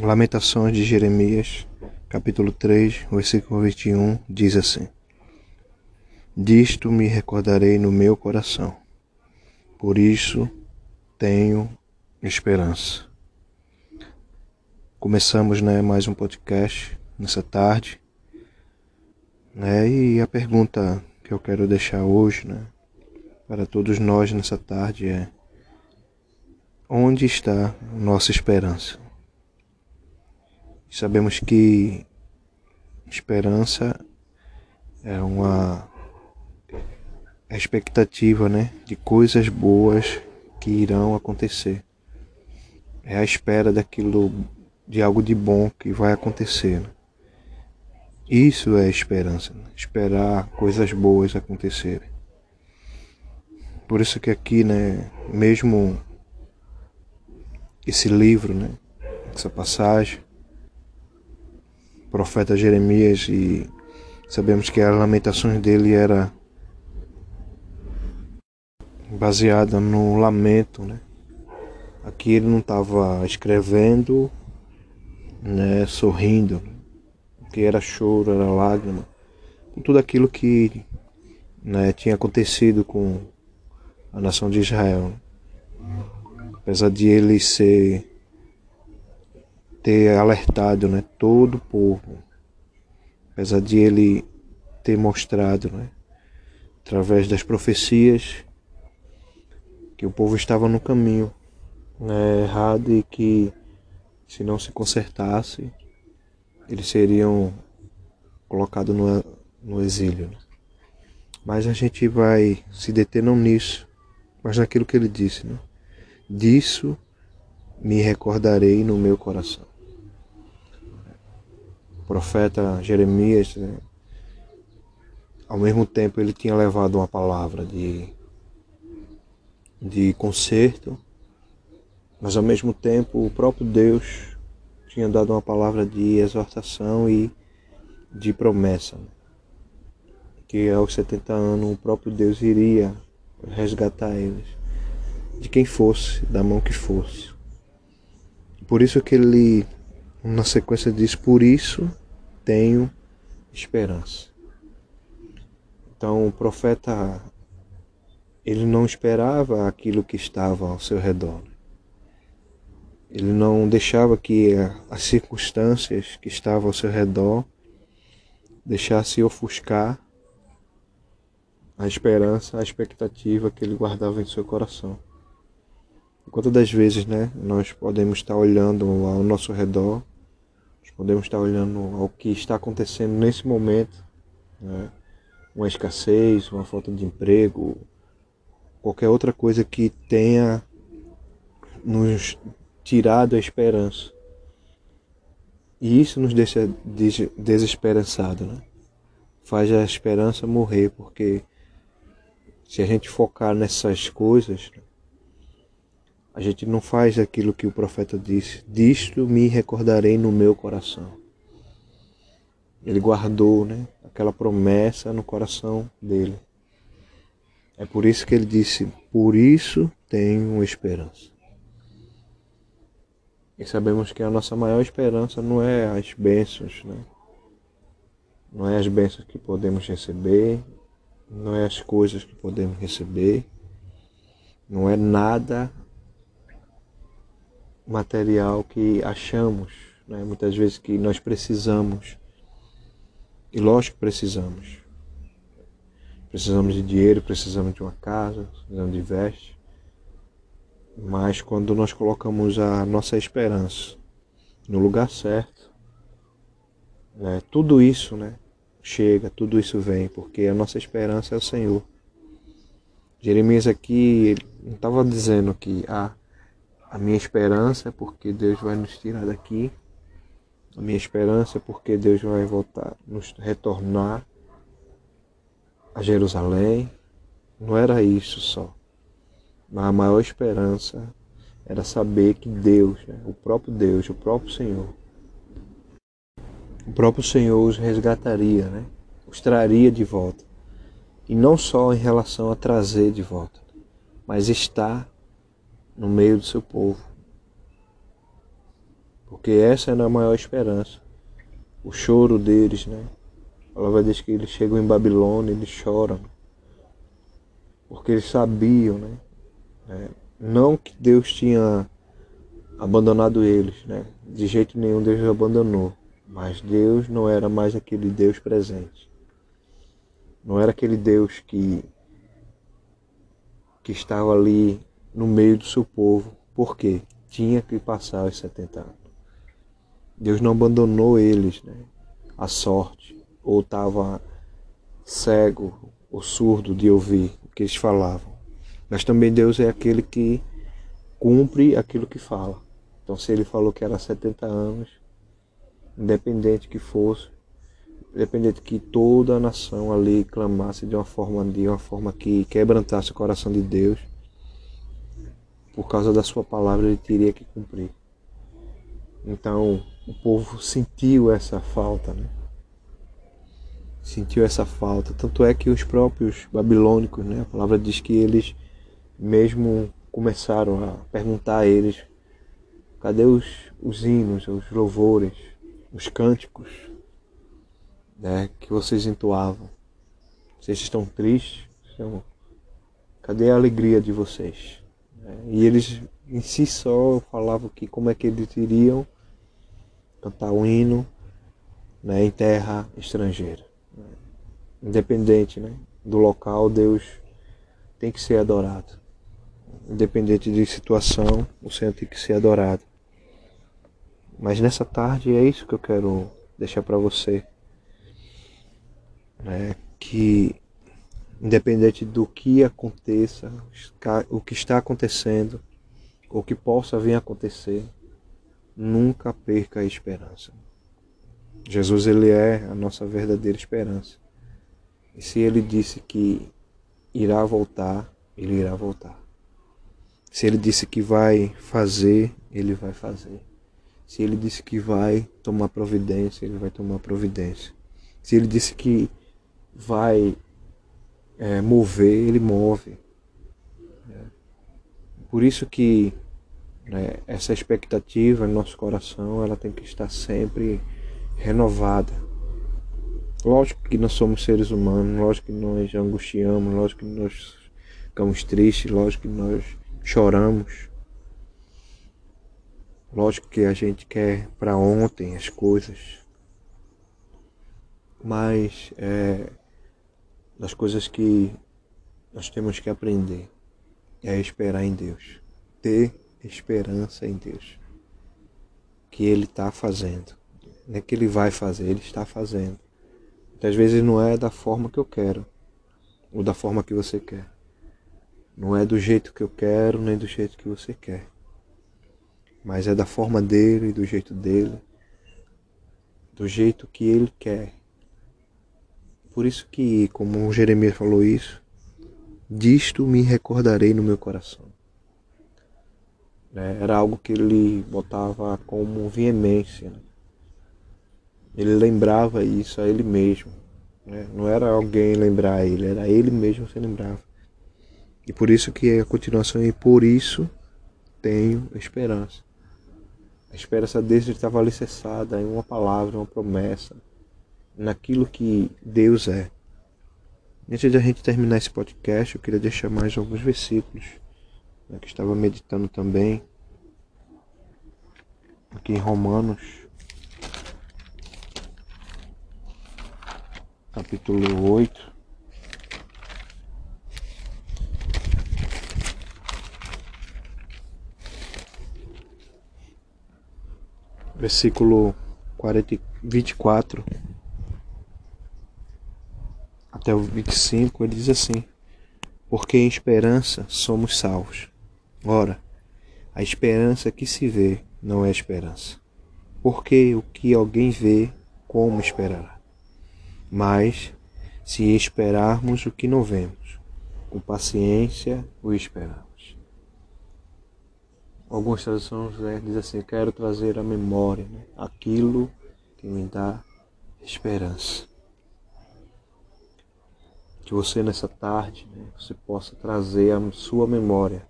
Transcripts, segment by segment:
Lamentações de Jeremias, capítulo 3, versículo 21, diz assim: Disto me recordarei no meu coração, por isso tenho esperança. Começamos né, mais um podcast nessa tarde, né, e a pergunta que eu quero deixar hoje né, para todos nós nessa tarde é: onde está nossa esperança? Sabemos que esperança é uma expectativa, né, de coisas boas que irão acontecer. É a espera daquilo de algo de bom que vai acontecer. Né? Isso é esperança, né? esperar coisas boas acontecerem. Por isso que aqui, né, mesmo esse livro, né, essa passagem profeta Jeremias e sabemos que as lamentações dele era baseada no lamento, né? Aqui ele não estava escrevendo, né, sorrindo, que era choro, era lágrima, com tudo aquilo que né, tinha acontecido com a nação de Israel. Apesar de ele ser ter alertado né, todo o povo, apesar de ele ter mostrado, né, através das profecias, que o povo estava no caminho né, errado e que se não se consertasse, eles seriam colocados no, no exílio. Mas a gente vai se deter não nisso, mas naquilo que ele disse. Né? Disso me recordarei no meu coração profeta Jeremias, né, ao mesmo tempo ele tinha levado uma palavra de, de conserto, mas ao mesmo tempo o próprio Deus tinha dado uma palavra de exortação e de promessa. Né, que aos 70 anos o próprio Deus iria resgatar eles, de quem fosse, da mão que fosse. Por isso que ele, na sequência diz, por isso tenho esperança. Então o profeta ele não esperava aquilo que estava ao seu redor. Ele não deixava que as circunstâncias que estavam ao seu redor deixasse ofuscar a esperança, a expectativa que ele guardava em seu coração. Quantas das vezes, né, nós podemos estar olhando ao nosso redor podemos estar olhando ao que está acontecendo nesse momento, né? uma escassez, uma falta de emprego, qualquer outra coisa que tenha nos tirado a esperança. E isso nos deixa desesperançado, né? Faz a esperança morrer, porque se a gente focar nessas coisas, né? A gente não faz aquilo que o profeta disse: Disto me recordarei no meu coração. Ele guardou né, aquela promessa no coração dele. É por isso que ele disse: Por isso tenho esperança. E sabemos que a nossa maior esperança não é as bênçãos, né? não é as bênçãos que podemos receber, não é as coisas que podemos receber, não é nada material que achamos, né? muitas vezes que nós precisamos. E lógico que precisamos. Precisamos de dinheiro, precisamos de uma casa, precisamos de veste. Mas quando nós colocamos a nossa esperança no lugar certo, né, tudo isso né, chega, tudo isso vem, porque a nossa esperança é o Senhor. Jeremias aqui não estava dizendo que ah, a minha esperança é porque Deus vai nos tirar daqui. A minha esperança é porque Deus vai voltar, nos retornar a Jerusalém. Não era isso só. Mas a maior esperança era saber que Deus, né, o próprio Deus, o próprio Senhor, o próprio Senhor os resgataria, né? os traria de volta. E não só em relação a trazer de volta, mas estar no meio do seu povo. Porque essa era a maior esperança. O choro deles, né? A palavra diz que eles chegam em Babilônia, eles choram. Porque eles sabiam, né? É, não que Deus tinha abandonado eles, né? De jeito nenhum Deus abandonou. Mas Deus não era mais aquele Deus presente. Não era aquele Deus que que estava ali no meio do seu povo. Por quê? Tinha que passar os 70 anos. Deus não abandonou eles, né? A sorte, ou estava cego ou surdo de ouvir o que eles falavam. Mas também Deus é aquele que cumpre aquilo que fala. Então, se ele falou que era 70 anos, independente que fosse, independente que toda a nação ali clamasse de uma forma de uma forma que quebrantasse o coração de Deus, por causa da sua palavra ele teria que cumprir. Então o povo sentiu essa falta, né? Sentiu essa falta. Tanto é que os próprios babilônicos, né? A palavra diz que eles mesmo começaram a perguntar a eles cadê os, os hinos, os louvores, os cânticos né, que vocês entoavam. Vocês estão tristes? Cadê a alegria de vocês? E eles em si só falavam que como é que eles iriam cantar um hino né, em terra estrangeira. Independente né, do local, Deus tem que ser adorado. Independente de situação, o Senhor tem que ser adorado. Mas nessa tarde é isso que eu quero deixar para você. Né, que independente do que aconteça, o que está acontecendo, ou que possa vir a acontecer, nunca perca a esperança. Jesus ele é a nossa verdadeira esperança. E se ele disse que irá voltar, ele irá voltar. Se ele disse que vai fazer, ele vai fazer. Se ele disse que vai tomar providência, ele vai tomar providência. Se ele disse que vai é, mover, ele move. Por isso que né, essa expectativa no nosso coração ela tem que estar sempre renovada. Lógico que nós somos seres humanos, lógico que nós angustiamos, lógico que nós ficamos tristes, lógico que nós choramos. Lógico que a gente quer para ontem as coisas. Mas é, das coisas que nós temos que aprender é esperar em Deus, ter esperança em Deus, que Ele está fazendo, não é que Ele vai fazer, Ele está fazendo. Muitas vezes não é da forma que eu quero, ou da forma que você quer. Não é do jeito que eu quero, nem do jeito que você quer. Mas é da forma dele, do jeito dele, do jeito que ele quer. Por isso que, como Jeremias falou isso, disto me recordarei no meu coração. Né? Era algo que ele botava como veemência. Ele lembrava isso a ele mesmo. Né? Não era alguém lembrar ele, era ele mesmo se lembrava. E por isso que a continuação é por isso tenho esperança. A esperança dele estava alicerçada em uma palavra, uma promessa naquilo que Deus é. Antes de a gente terminar esse podcast, eu queria deixar mais alguns versículos né, que estava meditando também aqui em Romanos, capítulo 8. Versículo 40, 24 até o 25, ele diz assim: Porque em esperança somos salvos. Ora, a esperança que se vê não é esperança. Porque o que alguém vê, como esperará? Mas, se esperarmos o que não vemos, com paciência o esperamos. Algumas traduções né, dizem assim: Quero trazer à memória né, aquilo que me dá esperança que você nessa tarde né, você possa trazer a sua memória.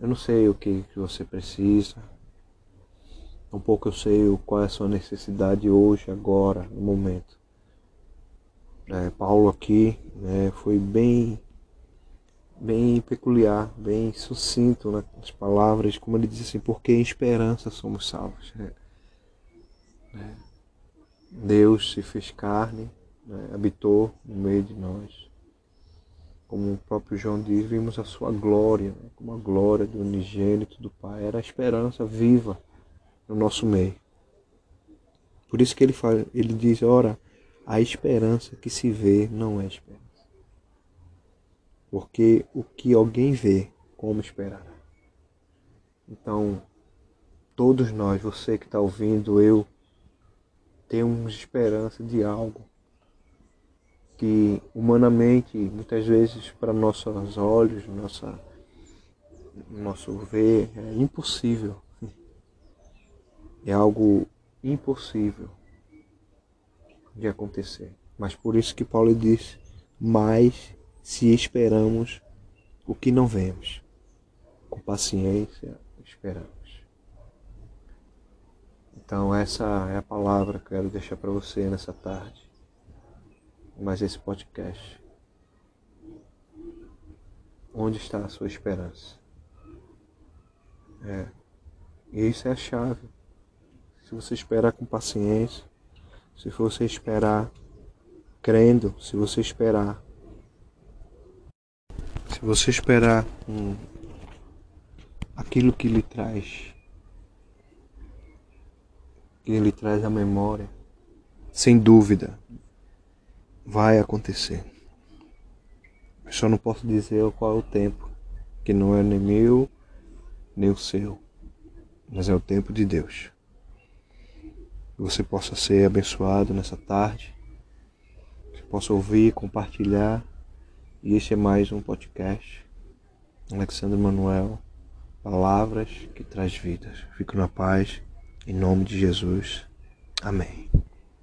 Eu não sei o que, que você precisa, Um pouco eu sei qual é a sua necessidade hoje, agora, no momento. É, Paulo aqui né, foi bem bem peculiar, bem sucinto nas palavras, como ele diz assim, porque em esperança somos salvos. Né? É. Deus se fez carne, né? habitou no meio de nós. Como o próprio João diz, vimos a sua glória, né? como a glória do unigênito do Pai. Era a esperança viva no nosso meio. Por isso que ele, fala, ele diz, ora, a esperança que se vê não é esperança. Porque o que alguém vê, como esperar? Então, todos nós, você que está ouvindo, eu, temos esperança de algo que humanamente, muitas vezes para nossos olhos, nossa, nosso ver, é impossível. É algo impossível de acontecer. Mas por isso que Paulo disse, mas se esperamos o que não vemos, com paciência esperamos. Então essa é a palavra que eu quero deixar para você nessa tarde, mais esse podcast. Onde está a sua esperança? É. E isso é a chave. Se você esperar com paciência, se você esperar crendo, se você esperar. Se você esperar hum, aquilo que lhe traz, que lhe traz a memória, sem dúvida, vai acontecer. Eu só não posso dizer qual é o tempo, que não é nem meu, nem o seu, mas é o tempo de Deus que você possa ser abençoado nessa tarde, que possa ouvir, compartilhar. E este é mais um podcast. Alexandre Manuel, palavras que traz vidas. Fico na paz, em nome de Jesus. Amém.